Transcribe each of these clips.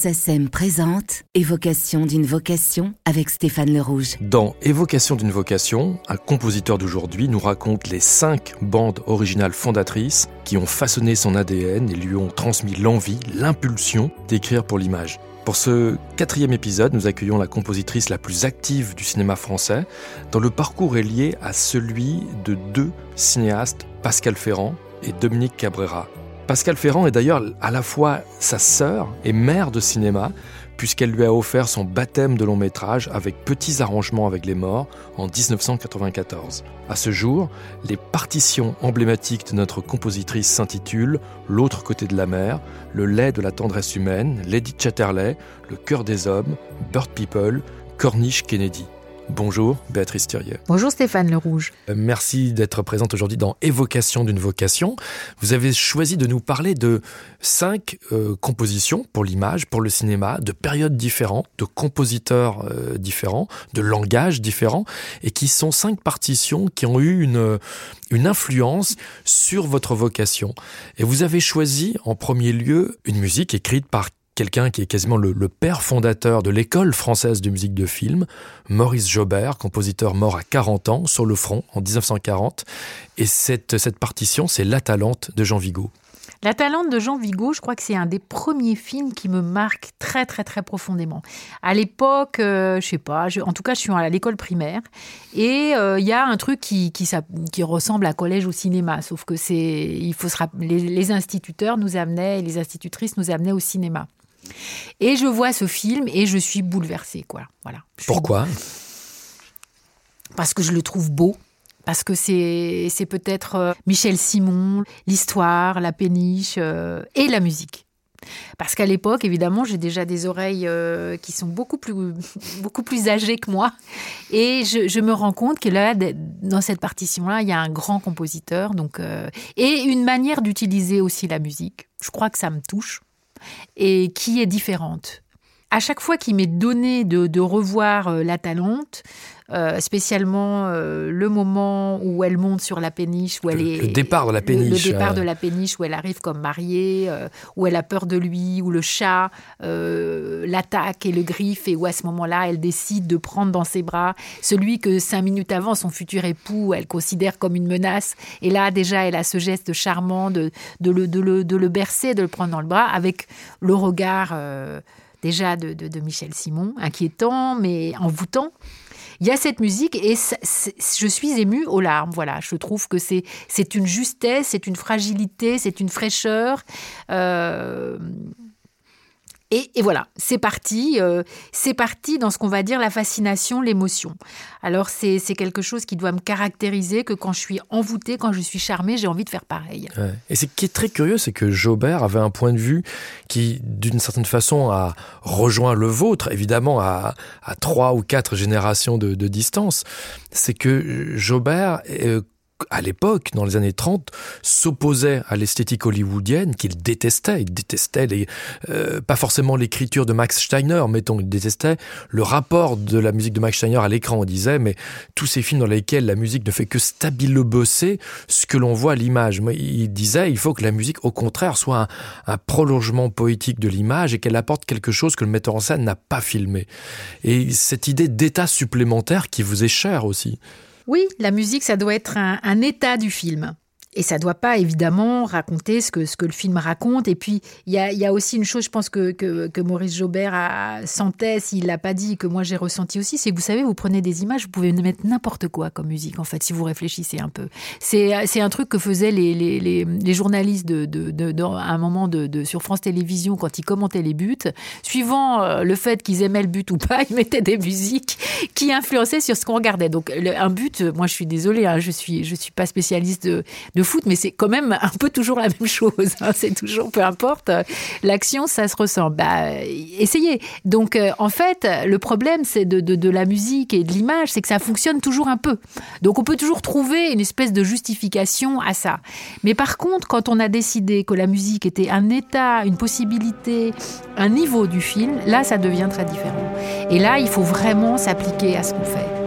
SACEM présente Évocation d'une vocation avec Stéphane Le Rouge. Dans Évocation d'une vocation, un compositeur d'aujourd'hui nous raconte les cinq bandes originales fondatrices qui ont façonné son ADN et lui ont transmis l'envie, l'impulsion d'écrire pour l'image. Pour ce quatrième épisode, nous accueillons la compositrice la plus active du cinéma français, dont le parcours est lié à celui de deux cinéastes, Pascal Ferrand et Dominique Cabrera. Pascal Ferrand est d'ailleurs à la fois sa sœur et mère de cinéma, puisqu'elle lui a offert son baptême de long métrage avec petits arrangements avec les morts en 1994. À ce jour, les partitions emblématiques de notre compositrice s'intitulent L'autre côté de la mer, Le lait de la tendresse humaine, Lady Chatterley, Le cœur des hommes, Bird People, Corniche Kennedy. Bonjour Béatrice Thirier. Bonjour Stéphane Le Rouge. Euh, merci d'être présente aujourd'hui dans Évocation d'une vocation. Vous avez choisi de nous parler de cinq euh, compositions pour l'image, pour le cinéma, de périodes différentes, de compositeurs euh, différents, de langages différents, et qui sont cinq partitions qui ont eu une, une influence sur votre vocation. Et vous avez choisi en premier lieu une musique écrite par quelqu'un qui est quasiment le, père fondateur de l'école française de musique de film, Maurice Jobert, compositeur mort à 40 ans sur le front en 1940. Et cette, partition, c'est La Talente de Jean Vigo. La Talente de Jean Vigo, je crois que c'est un des premiers films qui me marque très très très profondément. À l'époque, euh, je sais pas, en tout cas, je suis à l'école primaire et euh, il y a un truc qui, ressemble à collège au cinéma, sauf que c'est, les, les instituteurs nous amenaient, les institutrices nous amenaient au cinéma. Et je vois ce film et je suis bouleversée, quoi. Voilà. Pourquoi? Parce que je le trouve beau. Parce que c'est, peut-être euh, Michel Simon, l'histoire, la péniche euh, et la musique. Parce qu'à l'époque, évidemment, j'ai déjà des oreilles euh, qui sont beaucoup plus, beaucoup plus âgées que moi. Et je, me rends compte que là, dans cette partition-là, il y a un grand compositeur. Donc, et une manière d'utiliser aussi la musique. Je crois que ça me touche et qui est différente. À chaque fois qu'il m'est donné de, revoir euh, la Talente, euh, spécialement euh, le moment où elle monte sur la péniche, où elle est le départ de la péniche, le, départ de la péniche où elle arrive comme mariée, où elle a peur de lui, où le chat l'attaque et le griffe et où à ce moment-là elle décide de prendre dans ses bras celui que cinq minutes avant son futur époux elle considère comme une menace. Et là déjà elle a ce geste charmant de, de, le, de, le, de le bercer, de le prendre dans le bras avec le regard déjà de, Michel Simon, inquiétant mais envoûtant. Il y a cette musique et je suis émue aux larmes. Voilà, je trouve que c'est c'est une justesse, c'est une fragilité, c'est une fraîcheur. Euh, et, voilà, c'est parti. Euh, c'est parti dans ce qu'on va dire la fascination, l'émotion. Alors c'est quelque chose qui doit me caractériser, que quand je suis envoûtée, quand je suis charmée, j'ai envie de faire pareil. Et ce qui est très curieux, c'est que Jobert avait un point de vue qui, d'une certaine façon, a rejoint le vôtre, évidemment à, trois ou quatre générations de, distance. C'est que Jobert... Euh, à l'époque, dans les années 30, s'opposait à l'esthétique hollywoodienne qu'il détestait. Il détestait les, euh, pas forcément l'écriture de Max Steiner, mettons, il détestait le rapport de la musique de Max Steiner à l'écran. On disait, mais tous ces films dans lesquels la musique ne fait que bosser ce que l'on voit à l'image. Il disait, il faut que la musique, au contraire, soit un, un prolongement poétique de l'image et qu'elle apporte quelque chose que le metteur en scène n'a pas filmé. Et cette idée d'état supplémentaire qui vous est chère aussi. Oui, la musique, ça doit être un, état du film. Et ça doit pas évidemment raconter ce que, ce que le film raconte. Et puis, il y a, aussi une chose, je pense que, que, Maurice Jaubert a, sentait, s'il l'a pas dit, que moi j'ai ressenti aussi, c'est que vous savez, vous prenez des images, vous pouvez mettre n'importe quoi comme musique, en fait, si vous réfléchissez un peu. C'est un truc que faisaient les, les, les, journalistes de, de, de, un moment de, sur France Télévisions quand ils commentaient les buts. Suivant euh, le fait qu'ils aimaient le but ou pas, ils mettaient des musiques qui influençaient sur ce qu'on regardait. Donc, un but, moi je suis désolée, hein, je suis, je suis pas spécialiste de foot, mais c'est quand même un peu toujours la même chose. Hein. C'est toujours, peu importe, l'action, ça se ressent. Bah, essayez. Donc, euh, en fait, le problème, c'est de, de, la musique et de l'image, c'est que ça fonctionne toujours un peu. Donc, on peut toujours trouver une espèce de justification à ça. Mais par contre, quand on a décidé que la musique était un état, une possibilité, un niveau du film, là, ça devient très différent. Et là, il faut vraiment s'appliquer à ce qu'on fait.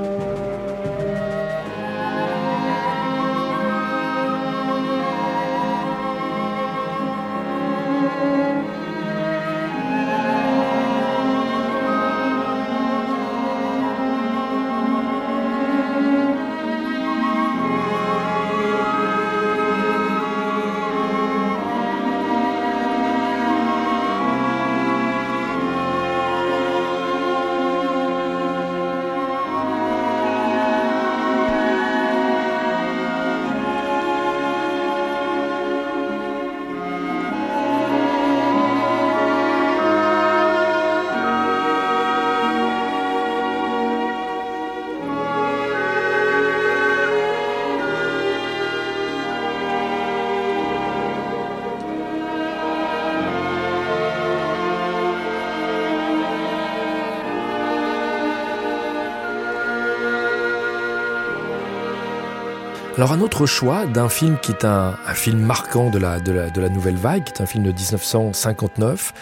Alors un autre choix d'un film qui est un, film marquant de la, de, la, nouvelle vague, qui est un film de 1959,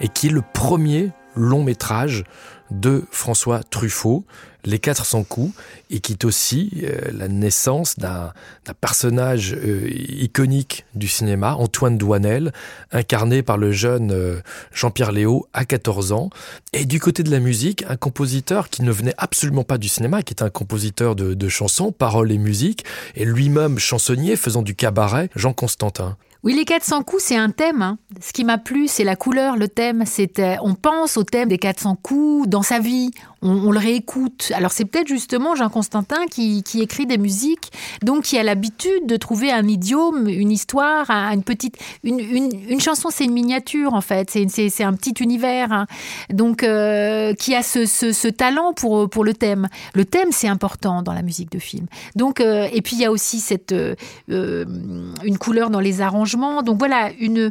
et qui est le premier long métrage de François Truffaut, Les 400 coups, et qui est aussi euh, la naissance d'un personnage euh, iconique du cinéma, Antoine Douanel, incarné par le jeune euh, Jean-Pierre Léo à 14 ans. Et du côté de la musique, un compositeur qui ne venait absolument pas du cinéma, qui est un compositeur de, de chansons, paroles et musique, et lui-même chansonnier faisant du cabaret, Jean Constantin. Oui, les 400 coups, c'est un thème. Hein. Ce qui m'a plu, c'est la couleur, le thème. C'était, on pense au thème des 400 coups dans sa vie on, le réécoute. Alors c'est peut-être justement Jean Constantin qui, écrit des musiques, donc qui a l'habitude de trouver un idiome, une histoire, une petite, une, chanson c'est une miniature en fait, c'est un petit univers, hein. donc euh, qui a ce, talent pour le thème. Le thème c'est important dans la musique de film. Donc euh, et puis il y a aussi cette euh, une couleur dans les arrangements. Donc voilà une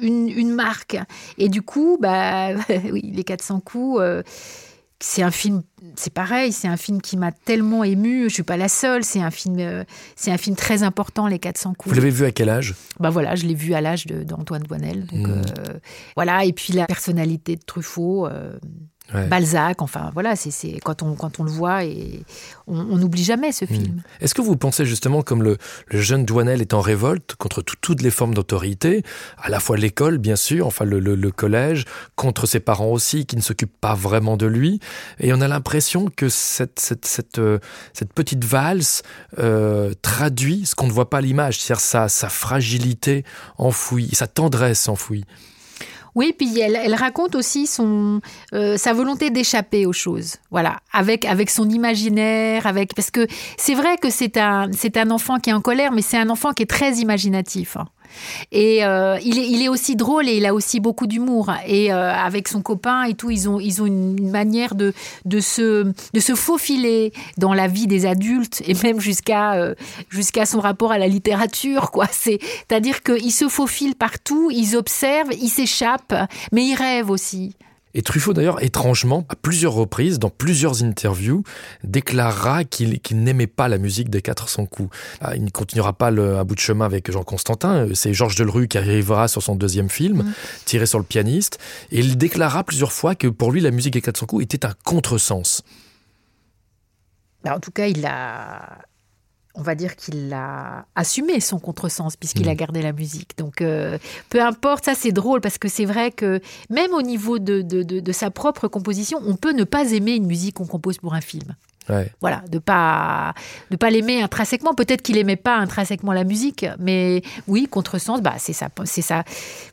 une, marque. Et du coup, bah, oui, les 400 coups, c'est un film, c'est pareil, c'est un film qui m'a tellement ému. Je suis pas la seule. C'est un film, euh, c'est un film très important, Les 400 coups. Vous l'avez vu à quel âge? Bah voilà, je l'ai vu à l'âge d'Antoine Douanel. Mmh. Euh, voilà, et puis la personnalité de Truffaut. Euh, Balzac, enfin voilà, c'est quand on, quand on le voit et on n'oublie jamais ce hmm. film. Est-ce que vous pensez justement comme le, jeune Douanel est en révolte contre toutes les formes d'autorité, à la fois l'école bien sûr, enfin le, collège, contre ses parents aussi qui ne s'occupent pas vraiment de lui, et on a l'impression que cette, cette, cette, euh, petite valse euh, traduit ce qu'on ne voit pas à l'image, c'est-à-dire sa, sa fragilité enfouie, sa tendresse enfouie. Oui, puis elle, raconte aussi son euh, sa volonté d'échapper aux choses. Voilà, avec avec son imaginaire, avec parce que c'est vrai que c'est un c'est un enfant qui est en colère, mais c'est un enfant qui est très imaginatif. Hein. Et euh, il, est, aussi drôle et il a aussi beaucoup d'humour. Et euh, avec son copain et tout, ils ont, ils ont une manière de, de, se, de se faufiler dans la vie des adultes et même jusqu'à euh, jusqu'à son rapport à la littérature. quoi. C'est-à-dire qu'ils se faufilent partout, ils observent, ils s'échappent, mais ils rêvent aussi. Et Truffaut, d'ailleurs, étrangement, à plusieurs reprises, dans plusieurs interviews, déclarera qu'il n'aimait pas la musique des 400 coups. Ah, il ne continuera pas le, un bout de chemin avec Jean Constantin. C'est Georges Delru qui arrivera sur son deuxième film, mmh. tiré sur le pianiste. Et il déclara plusieurs fois que pour lui, la musique des 400 coups était un contresens. Bah, en tout cas, il a on va dire qu'il a assumé son contresens puisqu'il a mm. gardé la musique. Donc, euh, peu importe, ça c'est drôle parce que c'est vrai que même au niveau de, de, sa propre composition, on peut ne pas aimer une musique qu'on compose pour un film. Voilà, de pas de pas l'aimer intrinsèquement. Peut-être qu'il aimait pas intrinsèquement la musique, mais oui, contresens, bah c'est ça, c'est ça.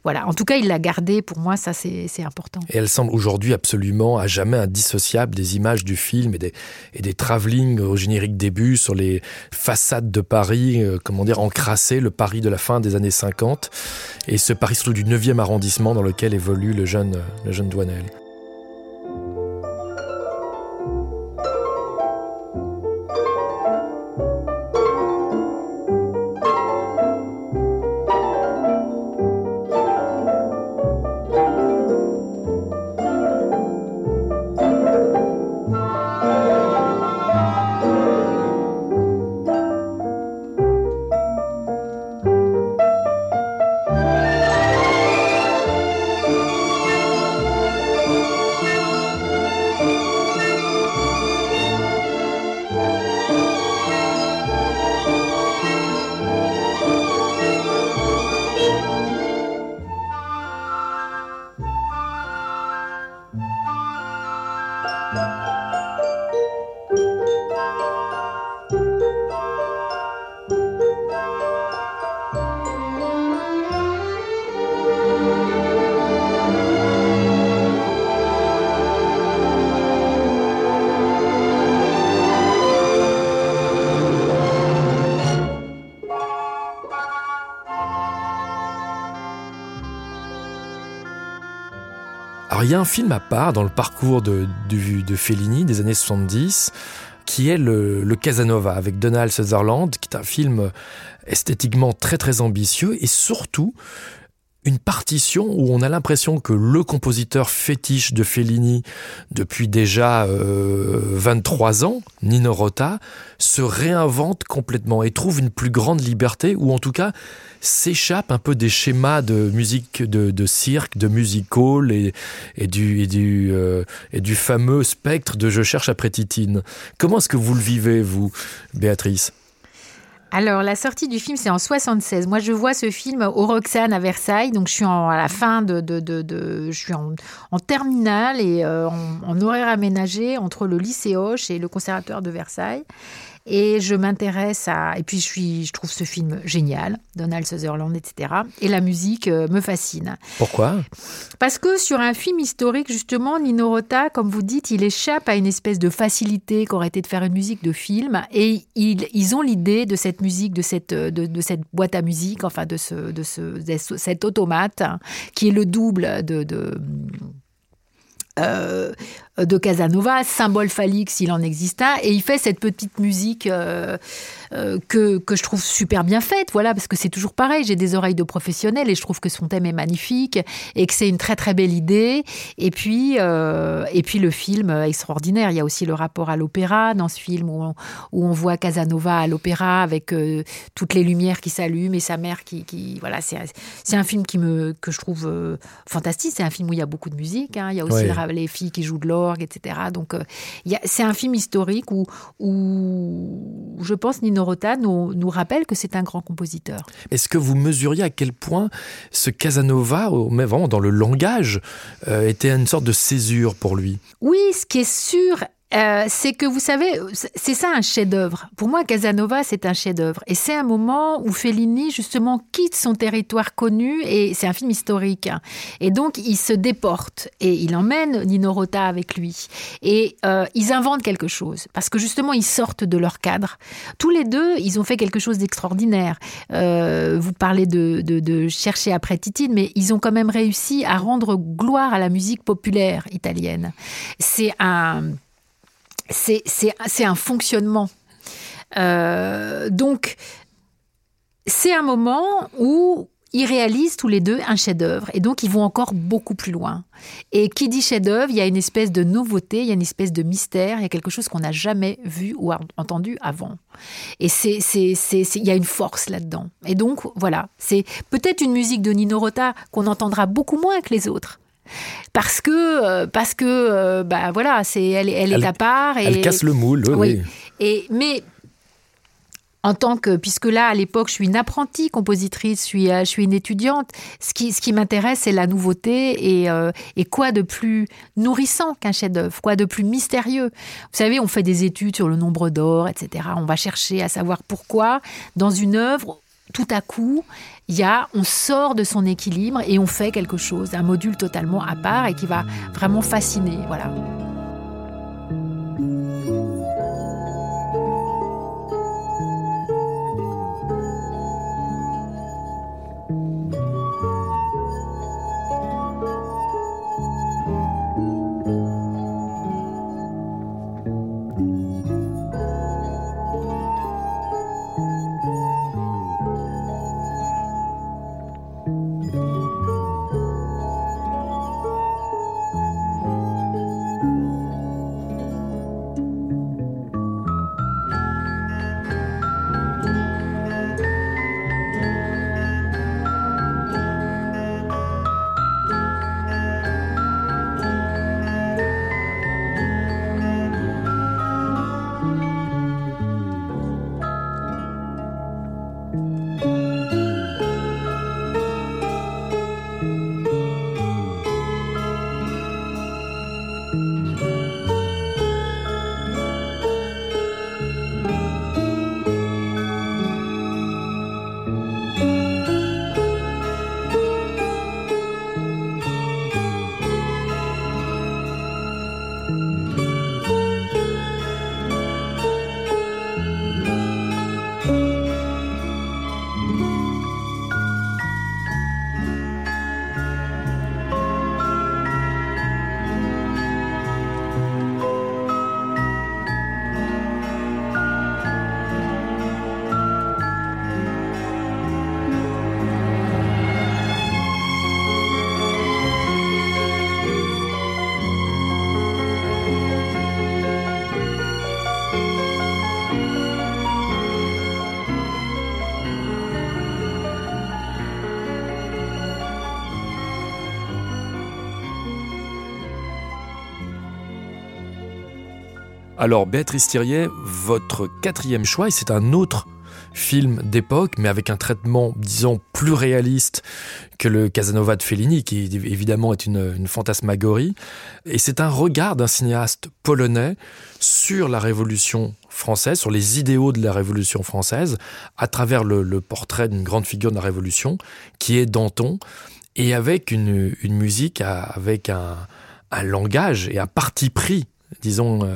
Voilà. En tout cas, il l'a gardé. Pour moi, ça c'est important. Et elle semble aujourd'hui absolument à jamais indissociable des images du film et des et des travelling au générique début sur les façades de Paris, euh, comment dire, encrassé le Paris de la fin des années 50 et ce Paris surtout du 9e arrondissement dans lequel évolue le jeune le jeune Douanel. Y a un film à part dans le parcours de, de, Fellini des années 70 qui est le, Casanova avec Donald Sutherland, qui est un film esthétiquement très très ambitieux et surtout une partition où on a l'impression que le compositeur fétiche de Fellini depuis déjà 23 euh, ans, Nino Rota, se réinvente complètement et trouve une plus grande liberté ou en tout cas s'échappe un peu des schémas de musique de, cirque, de music hall et, du, et, du, euh, et du fameux spectre de Je cherche après Titine. Comment est-ce que vous le vivez, vous, Béatrice? Alors, la sortie du film, c'est en 76. Moi, je vois ce film au Roxane à Versailles. Donc, je suis à la fin de, je suis en, terminale et euh, en, en, horaire aménagé entre le lycée Hoche et le conservatoire de Versailles. Et je m'intéresse à. Et puis, je, suis, je trouve ce film génial, Donald Sutherland, etc. Et la musique euh, me fascine. Pourquoi? Parce que sur un film historique, justement, Nino Rota, comme vous dites, il échappe à une espèce de facilité qu'aurait été de faire une musique de film. Et ils, ils ont l'idée de cette musique, de cette, de, de, cette boîte à musique, enfin, de, ce, de, ce, de cet automate, qui est le double de, de euh, de Casanova, symbole phallique s'il en existe un, et il fait cette petite musique euh, euh, que, que je trouve super bien faite, voilà, parce que c'est toujours pareil, j'ai des oreilles de professionnel et je trouve que son thème est magnifique et que c'est une très très belle idée. Et puis, et puis le film extraordinaire, il y a aussi le rapport à l'opéra dans ce film où on, où on voit Casanova à l'opéra avec toutes les lumières qui s'allument et sa mère qui, qui voilà, c'est un film qui me, que je trouve fantastique, c'est un film où il y a beaucoup de musique, hein. il y a aussi les filles qui jouent de etc. Donc, euh, c'est un film historique où, où je pense, Nino Rota nous, nous rappelle que c'est un grand compositeur. Est-ce que vous mesuriez à quel point ce Casanova, mais vraiment dans le langage, euh, était une sorte de césure pour lui? Oui, ce qui est sûr euh, c'est que vous savez, c'est ça un chef-d'œuvre. Pour moi, Casanova, c'est un chef-d'œuvre. Et c'est un moment où Fellini, justement, quitte son territoire connu, et c'est un film historique. Hein. Et donc, il se déporte, et il emmène Nino Rota avec lui. Et euh, ils inventent quelque chose, parce que justement, ils sortent de leur cadre. Tous les deux, ils ont fait quelque chose d'extraordinaire. Euh, vous parlez de, de, de chercher après Titine, mais ils ont quand même réussi à rendre gloire à la musique populaire italienne. C'est un c'est un fonctionnement. Euh, donc, c'est un moment où ils réalisent tous les deux un chef-d'œuvre et donc ils vont encore beaucoup plus loin. Et qui dit chef-d'œuvre, il y a une espèce de nouveauté, il y a une espèce de mystère, il y a quelque chose qu'on n'a jamais vu ou entendu avant. Et il y a une force là-dedans. Et donc voilà, c'est peut-être une musique de Nino Rota qu'on entendra beaucoup moins que les autres parce que euh, parce que euh, bah voilà c'est elle, elle, est à part et elle casse le moule oui, et mais en tant que, puisque là, à l'époque, je suis une apprentie compositrice, je suis, euh, je suis une étudiante, ce qui, ce qui m'intéresse, c'est la nouveauté et, et quoi de plus nourrissant qu'un chef-d'œuvre, quoi de plus mystérieux. Vous savez, on fait des études sur le nombre d'or, etc. On va chercher à savoir pourquoi, dans une œuvre, tout à coup, il on sort de son équilibre et on fait quelque chose, un module totalement à part et qui va vraiment fasciner. Alors, Béatrice Thirier, votre quatrième choix, et c'est un autre film d'époque, mais avec un traitement, disons, plus réaliste que le Casanova de Fellini, qui évidemment est une, fantasmagorie. Et c'est un regard d'un cinéaste polonais sur la Révolution française, sur les idéaux de la Révolution française, à travers le, portrait d'une grande figure de la Révolution, qui est Danton, et avec une, musique, avec un langage et un parti pris disons, euh,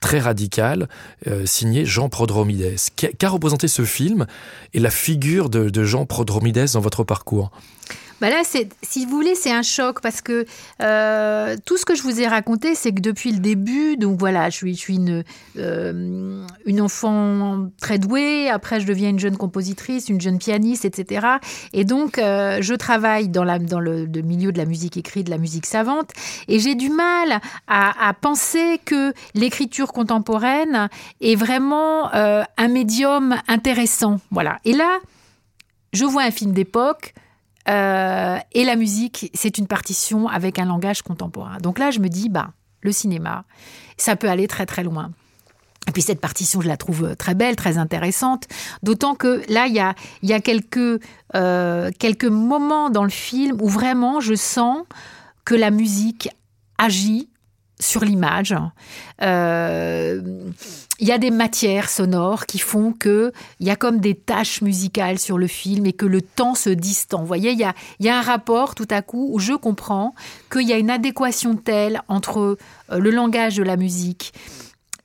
très radical, euh, signé Jean Prodromides. Qu'a représenté ce film et la figure de, de Jean Prodromides dans votre parcours bah là, si vous voulez, c'est un choc parce que euh, tout ce que je vous ai raconté, c'est que depuis le début, donc voilà, je suis, euh, une enfant très douée. Après, je deviens une jeune compositrice, une jeune pianiste, etc. Et donc, euh, je travaille dans, le, milieu de la musique écrite, de la musique savante. Et j'ai du mal à, à, penser que l'écriture contemporaine est vraiment un médium intéressant. Voilà. Et là, je vois un film d'époque euh, et la musique, c'est une partition avec un langage contemporain. Donc là, je me dis, bah, le cinéma, ça peut aller très très loin. Et puis cette partition, je la trouve très belle, très intéressante. D'autant que là, il y a, y a quelques, euh, quelques moments dans le film où vraiment je sens que la musique agit sur l'image. Euh, il y a des matières sonores qui font que il y a comme des taches musicales sur le film et que le temps se distend. Vous voyez, il y a, il y a un rapport tout à coup où je comprends qu'il y a une adéquation telle entre euh, le langage de la musique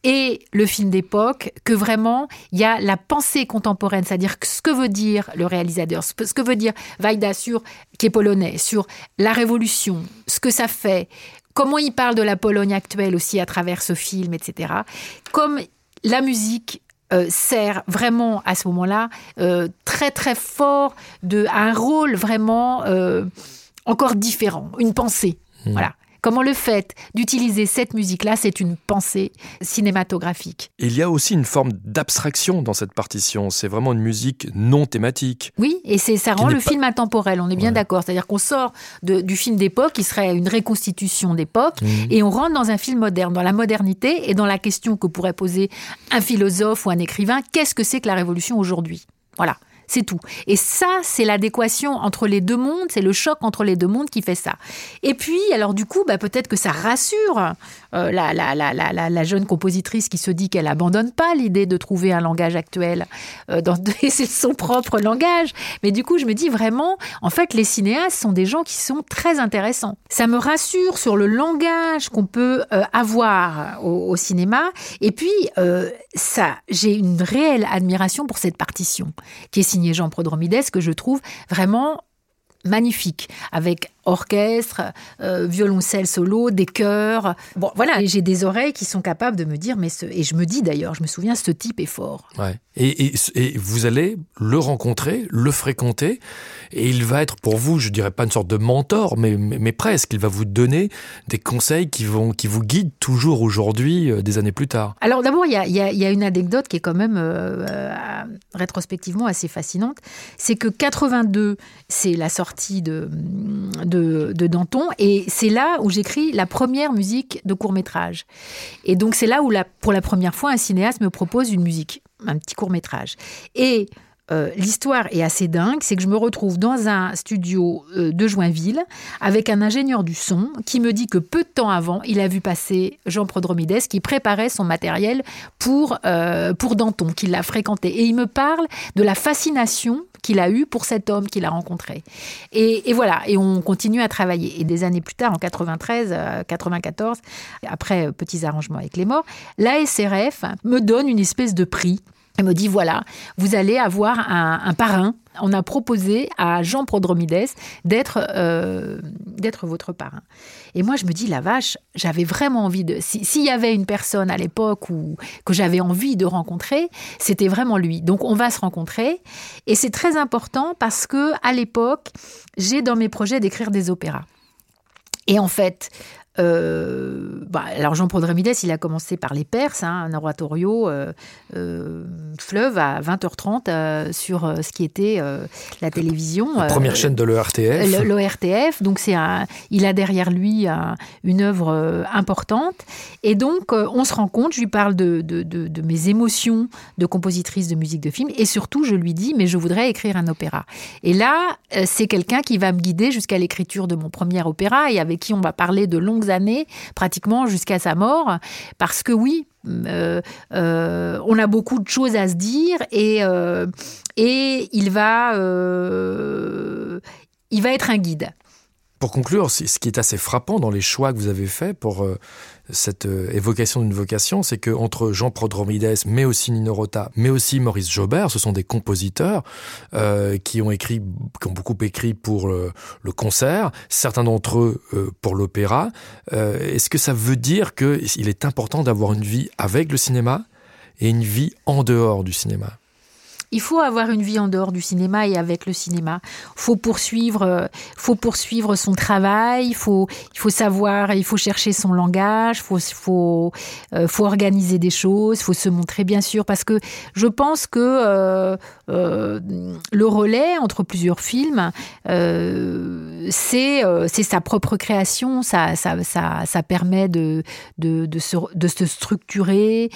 et le film d'époque que vraiment il y a la pensée contemporaine, c'est-à-dire ce que veut dire le réalisateur, ce que veut dire Vaida sur qui est polonais, sur la révolution, ce que ça fait, comment il parle de la Pologne actuelle aussi à travers ce film, etc. Comme la musique euh, sert vraiment à ce moment-là euh, très très fort de un rôle vraiment euh, encore différent, une pensée. Mmh. Voilà. Comment le fait d'utiliser cette musique-là, c'est une pensée cinématographique. Il y a aussi une forme d'abstraction dans cette partition. C'est vraiment une musique non thématique. Oui, et c'est ça rend le pas... film intemporel. On est bien ouais. d'accord. C'est-à-dire qu'on sort de, du film d'époque, qui serait une reconstitution d'époque, mmh. et on rentre dans un film moderne, dans la modernité et dans la question que pourrait poser un philosophe ou un écrivain qu'est-ce que c'est que la révolution aujourd'hui? Voilà. C'est tout. Et ça, c'est l'adéquation entre les deux mondes, c'est le choc entre les deux mondes qui fait ça. Et puis, alors du coup, bah, peut-être que ça rassure euh, la, la, la, la, jeune compositrice qui se dit qu'elle abandonne pas l'idée de trouver un langage actuel. Euh, dans, c'est son propre langage. Mais du coup, je me dis vraiment, en fait, les cinéastes sont des gens qui sont très intéressants. Ça me rassure sur le langage qu'on peut euh, avoir au, cinéma. Et puis, euh, ça, j'ai une réelle admiration pour cette partition qui est Jean Prodromides, que je trouve vraiment magnifique, avec orchestre, euh, violoncelle solo, des chœurs. Bon, voilà, j'ai des oreilles qui sont capables de me dire, mais ce... et je me dis d'ailleurs, je me souviens, ce type est fort. Ouais. Et, et, et, vous allez le rencontrer, le fréquenter, et il va être pour vous, je dirais pas une sorte de mentor, mais, mais, mais presque, il va vous donner des conseils qui, vont, qui vous guident toujours aujourd'hui, euh, des années plus tard. Alors d'abord, il y a, y, a, y a, une anecdote qui est quand même euh, rétrospectivement assez fascinante, c'est que 82, c'est la sortie de, de, de Danton, et c'est là où j'écris la première musique de court métrage. Et donc c'est là où, pour la première fois, un cinéaste me propose une musique un petit court métrage. Et euh, l'histoire est assez dingue, c'est que je me retrouve dans un studio euh, de Joinville avec un ingénieur du son qui me dit que peu de temps avant, il a vu passer Jean Prodromides qui préparait son matériel pour, euh, pour Danton, qu'il l'a fréquenté. Et il me parle de la fascination qu'il a eu pour cet homme qu'il a rencontré. Et, voilà, et on continue à travailler. Et des années plus tard, en 93, 94, après petits arrangements avec les morts, la SRF me donne une espèce de prix elle me dit voilà, vous allez avoir un, parrain. On a proposé à Jean Prodromides d'être euh, d'être votre parrain. Et moi, je me dis la vache, j'avais vraiment envie de. S'il si y avait une personne à l'époque que j'avais envie de rencontrer, c'était vraiment lui. Donc, on va se rencontrer. Et c'est très important parce que à l'époque, j'ai dans mes projets d'écrire des opéras. Et en fait, euh, bah, alors Jean Prodromides, il a commencé par les Perses, hein, un oratorio euh, euh, fleuve à 20h30 sur ce qui était la télévision. La première chaîne de l'ERTF. L'ERTF, donc c'est un, il a derrière lui une œuvre importante. Et donc on se rend compte, je lui parle de, de, de, mes émotions de compositrice de musique de film, et surtout je lui dis, mais je voudrais écrire un opéra. Et là, c'est quelqu'un qui va me guider jusqu'à l'écriture de mon premier opéra et avec qui on va parler de années, pratiquement jusqu'à sa mort, parce que oui, euh, euh, on a beaucoup de choses à se dire et, euh, et il va, il va être un guide. Pour conclure, ce qui est assez frappant dans les choix que vous avez faits pour cette euh, évocation d'une vocation, c'est que entre Jean Prodromides, mais aussi Nino Rota, mais aussi Maurice Jobert, ce sont des compositeurs euh, qui ont écrit, qui ont beaucoup écrit pour le, concert, certains d'entre eux euh, pour l'opéra. Est-ce que ça veut dire qu'il est important d'avoir une vie avec le cinéma et une vie en dehors du cinéma? Il faut avoir une vie en dehors du cinéma et avec le cinéma. Faut poursuivre, euh, faut poursuivre son travail. Il faut, il faut savoir, il faut chercher son langage. Faut, faut, euh, faut organiser des choses. Faut se montrer bien sûr parce que je pense que euh, le relais entre plusieurs films, c'est, c'est sa propre création. Ça, ça, ça, ça permet de, de, de, se, de se structurer.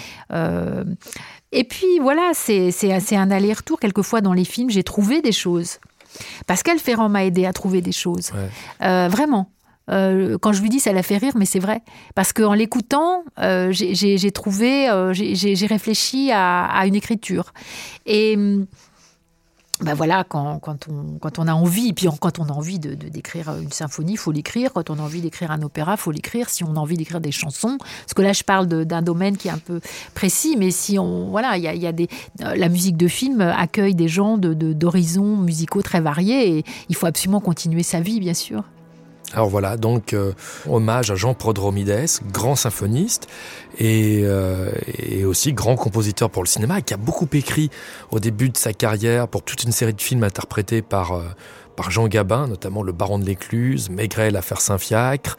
Et puis voilà, c'est un aller-retour. Quelquefois dans les films, j'ai trouvé des choses. Pascal Ferrand m'a aidé à trouver des choses. Euh, vraiment. Euh, quand je lui dis, ça l'a fait rire, mais c'est vrai. Parce qu'en l'écoutant, euh, j'ai trouvé, j'ai réfléchi à, à, une écriture. Et hum, ben voilà, quand, quand, on, quand on a envie, et puis quand on a envie de, d'écrire une symphonie, il faut l'écrire. Quand on a envie d'écrire un opéra, il faut l'écrire. Si on a envie d'écrire des chansons, parce que là, je parle d'un domaine qui est un peu précis, mais si on, voilà, il y a, y a, des, la musique de film accueille des gens de, d'horizons musicaux très variés, et il faut absolument continuer sa vie, bien sûr. Alors voilà, donc euh, hommage à Jean Prodromides, grand symphoniste et, euh, et, aussi grand compositeur pour le cinéma, qui a beaucoup écrit au début de sa carrière pour toute une série de films interprétés par euh, par Jean Gabin, notamment Le Baron de l'Écluse, Maigret, l'affaire Saint-Fiacre,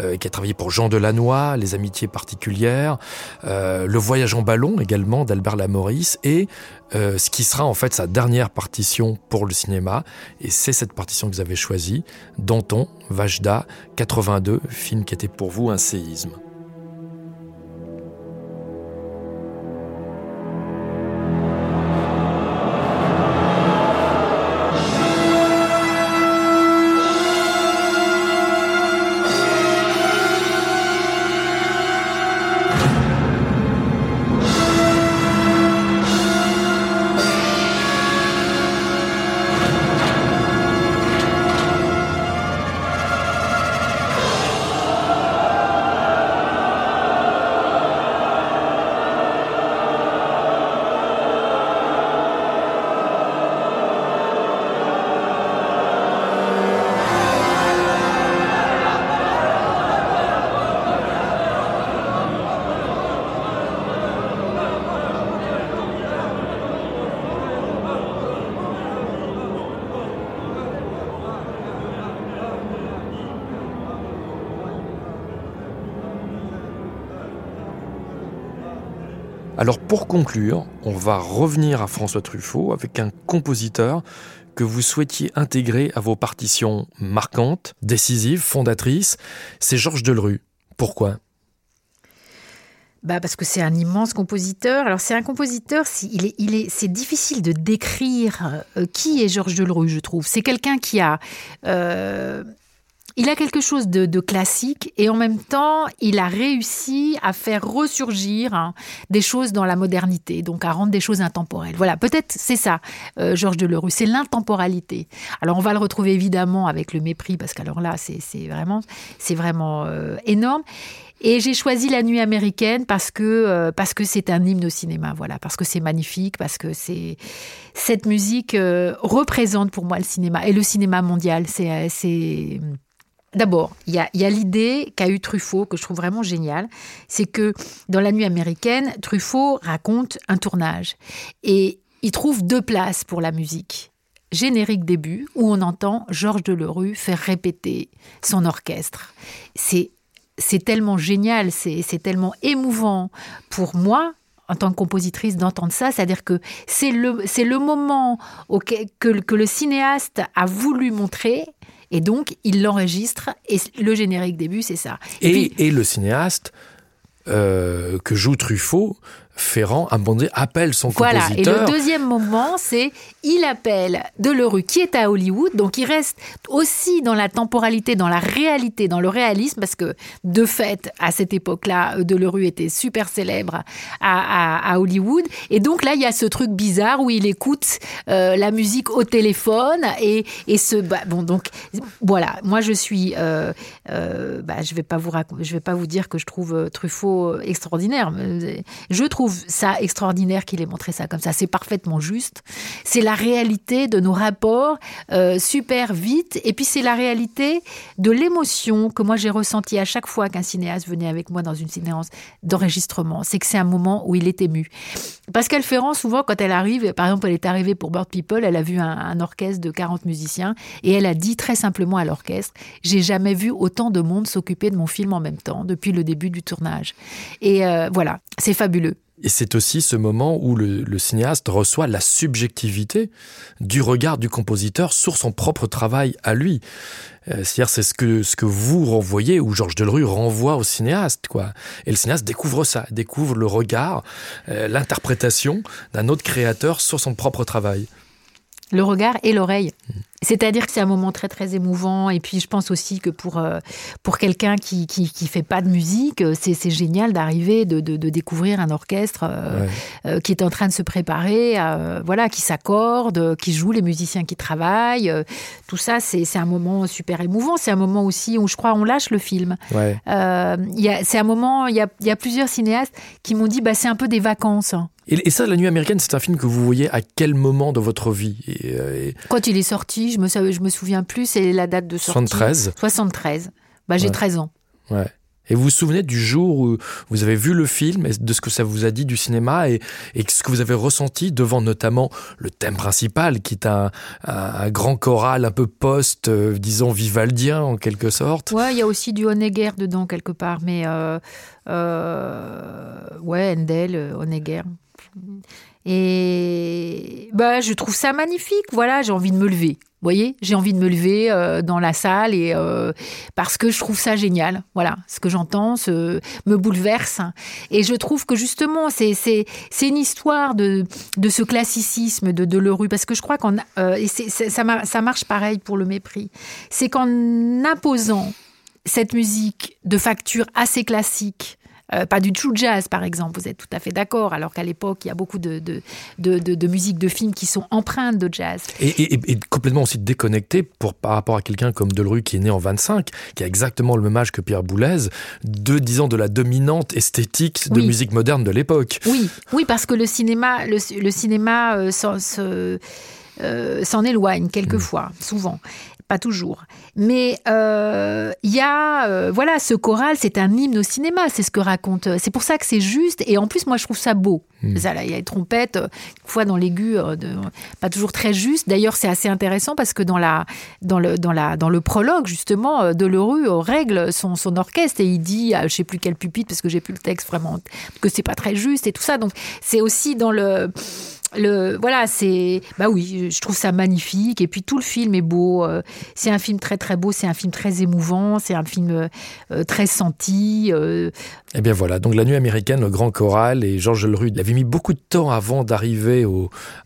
euh, qui a travaillé pour Jean Delannoy, Les Amitiés particulières, euh, Le Voyage en ballon également d'Albert Lamoris, et euh, ce qui sera en fait sa dernière partition pour le cinéma, et c'est cette partition que vous avez choisie, Danton, Vajda, 82, film qui était pour vous un séisme. Pour conclure, on va revenir à François Truffaut avec un compositeur que vous souhaitiez intégrer à vos partitions marquantes, décisives, fondatrices. C'est Georges Delerue. Pourquoi? Bah parce que c'est un immense compositeur. Alors c'est un compositeur, il est, il est, c'est difficile de décrire euh, qui est Georges Delerue, je trouve. C'est quelqu'un qui a euh, il a quelque chose de, classique et en même temps, il a réussi à faire ressurgir hein, des choses dans la modernité, donc à rendre des choses intemporelles. Voilà, peut-être c'est ça, euh, Georges Delerue, c'est l'intemporalité. Alors on va le retrouver évidemment avec le mépris, parce qu'alors là, c'est vraiment, c'est vraiment euh, énorme. Et j'ai choisi La Nuit américaine parce que euh, parce que c'est un hymne au cinéma, voilà, parce que c'est magnifique, parce que c'est cette musique représente pour moi le cinéma et le cinéma mondial. C'est c'est D'abord, il y a, l'idée qu'a eu Truffaut, que je trouve vraiment géniale, c'est que dans La Nuit américaine, Truffaut raconte un tournage. Et il trouve deux places pour la musique. Générique début, où on entend Georges Delerue faire répéter son orchestre. C'est c'est tellement génial, c'est tellement émouvant pour moi en tant que compositrice d'entendre ça, c'est-à-dire que c'est le, le moment auquel, que, que le cinéaste a voulu montrer et donc, il l'enregistre et le générique début, c'est ça. Et, et, puis, et, le cinéaste euh, que joue Truffaut Ferrand, un bandit, appelle son voilà. compositeur. Et le deuxième moment, c'est il appelle Delerue qui est à Hollywood, donc il reste aussi dans la temporalité, dans la réalité, dans le réalisme, parce que de fait, à cette époque-là, Delerue était super célèbre à, à, à, Hollywood. Et donc là, il y a ce truc bizarre où il écoute euh, la musique au téléphone et, et ce bah, bon donc voilà. Moi, je suis, euh, euh, bah, je vais pas vous je vais pas vous dire que je trouve Truffaut extraordinaire. Je trouve ça extraordinaire qu'il ait montré ça comme ça. C'est parfaitement juste. C'est la réalité de nos rapports euh, super vite. Et puis c'est la réalité de l'émotion que moi j'ai ressentie à chaque fois qu'un cinéaste venait avec moi dans une séance d'enregistrement. C'est que c'est un moment où il est ému. Pascal Ferrand, souvent, quand elle arrive, par exemple, elle est arrivée pour Bird People, elle a vu un, un orchestre de 40 musiciens et elle a dit très simplement à l'orchestre J'ai jamais vu autant de monde s'occuper de mon film en même temps depuis le début du tournage. Et euh, voilà, c'est fabuleux. Et c'est aussi ce moment où le, le, cinéaste reçoit la subjectivité du regard du compositeur sur son propre travail à lui. Euh, C'est-à-dire c'est ce que, ce que vous renvoyez, ou Georges Delerue renvoie au cinéaste. Quoi. Et le cinéaste découvre ça, découvre le regard, euh, l'interprétation d'un autre créateur sur son propre travail. Le regard et l'oreille. Mmh. C'est-à-dire que c'est un moment très très émouvant et puis je pense aussi que pour, euh, pour quelqu'un qui, qui, qui fait pas de musique, c'est génial d'arriver de, de, de découvrir un orchestre euh, ouais. euh, qui est en train de se préparer, voilà, qui s'accorde, qui joue les musiciens qui travaillent. Tout ça, c'est un moment super émouvant. C'est un moment aussi où je crois on lâche le film. Ouais. Euh, c'est un moment, il y a, y a plusieurs cinéastes qui m'ont dit bah, c'est un peu des vacances. Et, et ça, La Nuit américaine, c'est un film que vous voyez à quel moment de votre vie et, et... Quand il est sorti, je me, je me souviens plus, c'est la date de sortie. 73 73. Bah, j'ai ouais. 13 ans. Ouais. Et vous vous souvenez du jour où vous avez vu le film et de ce que ça vous a dit du cinéma et, et ce que vous avez ressenti devant notamment le thème principal qui est un, un, un grand choral un peu post, euh, disons, vivaldien en quelque sorte? Ouais, il y a aussi du Honegger dedans quelque part, mais euh, euh, ouais, Handel, Honegger. Et bah, je trouve ça magnifique. Voilà, j'ai envie de me lever. Vous voyez, j'ai envie de me lever euh, dans la salle et euh, parce que je trouve ça génial. Voilà, ce que j'entends ce, me bouleverse et je trouve que justement c'est c'est c'est une histoire de de ce classicisme de de parce que je crois qu'en euh, et c'est ça ça marche pareil pour le mépris. C'est qu'en imposant cette musique de facture assez classique euh, pas du true jazz par exemple vous êtes tout à fait d'accord alors qu'à l'époque il y a beaucoup de, de, de, de, de musique de films qui sont empreintes de jazz. Et, et, et complètement aussi déconnecté pour par rapport à quelqu'un comme Delru qui est né en 25 qui a exactement le même âge que Pierre Boulez de disons de la dominante esthétique de oui. musique moderne de l'époque. Oui oui parce que le cinéma le, le cinéma euh, s'en euh, éloigne quelquefois souvent pas toujours. Mais il euh, y a euh, voilà ce choral, c'est un hymne au cinéma, c'est ce que raconte. C'est pour ça que c'est juste et en plus moi je trouve ça beau. Mmh. Ça, là, il y a les trompettes, euh, fois dans l'aigu, euh, pas toujours très juste. D'ailleurs, c'est assez intéressant parce que dans la dans le dans la dans le prologue justement, de Leroux euh, règle son son orchestre et il dit, ah, je sais plus quel pupitre parce que j'ai plus le texte vraiment que c'est pas très juste et tout ça. Donc c'est aussi dans le le voilà c'est bah oui je trouve ça magnifique. Et puis tout le film est beau. Euh, c'est un film très très beau. C'est un film très émouvant. C'est un film euh, très senti euh... et eh bien voilà. Donc la nuit américaine le grand choral et Georges Leru il avait mis beaucoup de temps avant d'arriver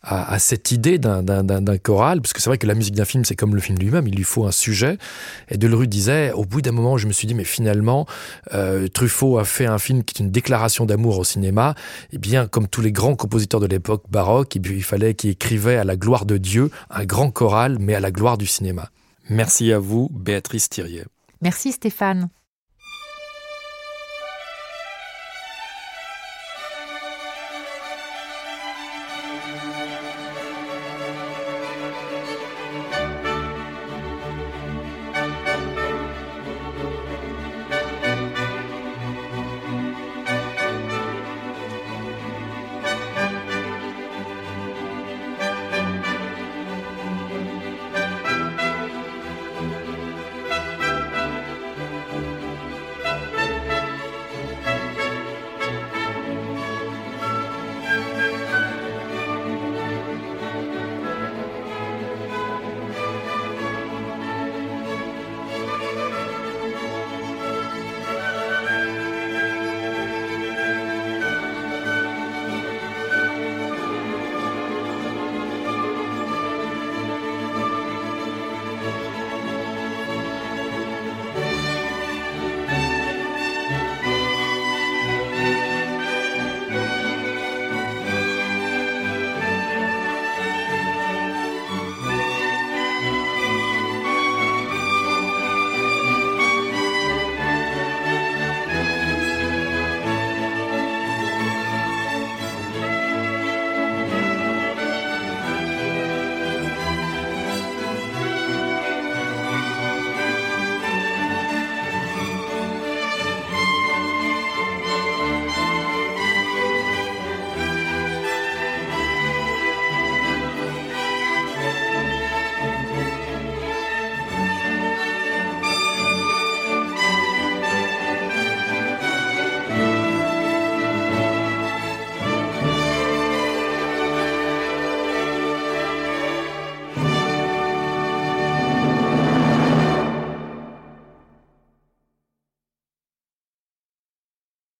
à, cette idée d'un choral. Parce que c'est vrai que la musique d'un film c'est comme le film lui-même. Il lui faut un sujet. Et de Leru disait au bout d'un moment je me suis dit mais finalement euh, Truffaut a fait un film qui est une déclaration d'amour au cinéma. Et bien comme tous les grands compositeurs de l'époque baroque baroque il fallait qu'il écrivait à la gloire de Dieu un grand choral mais à la gloire du cinéma. Merci à vous Béatrice Thirier. Merci Stéphane.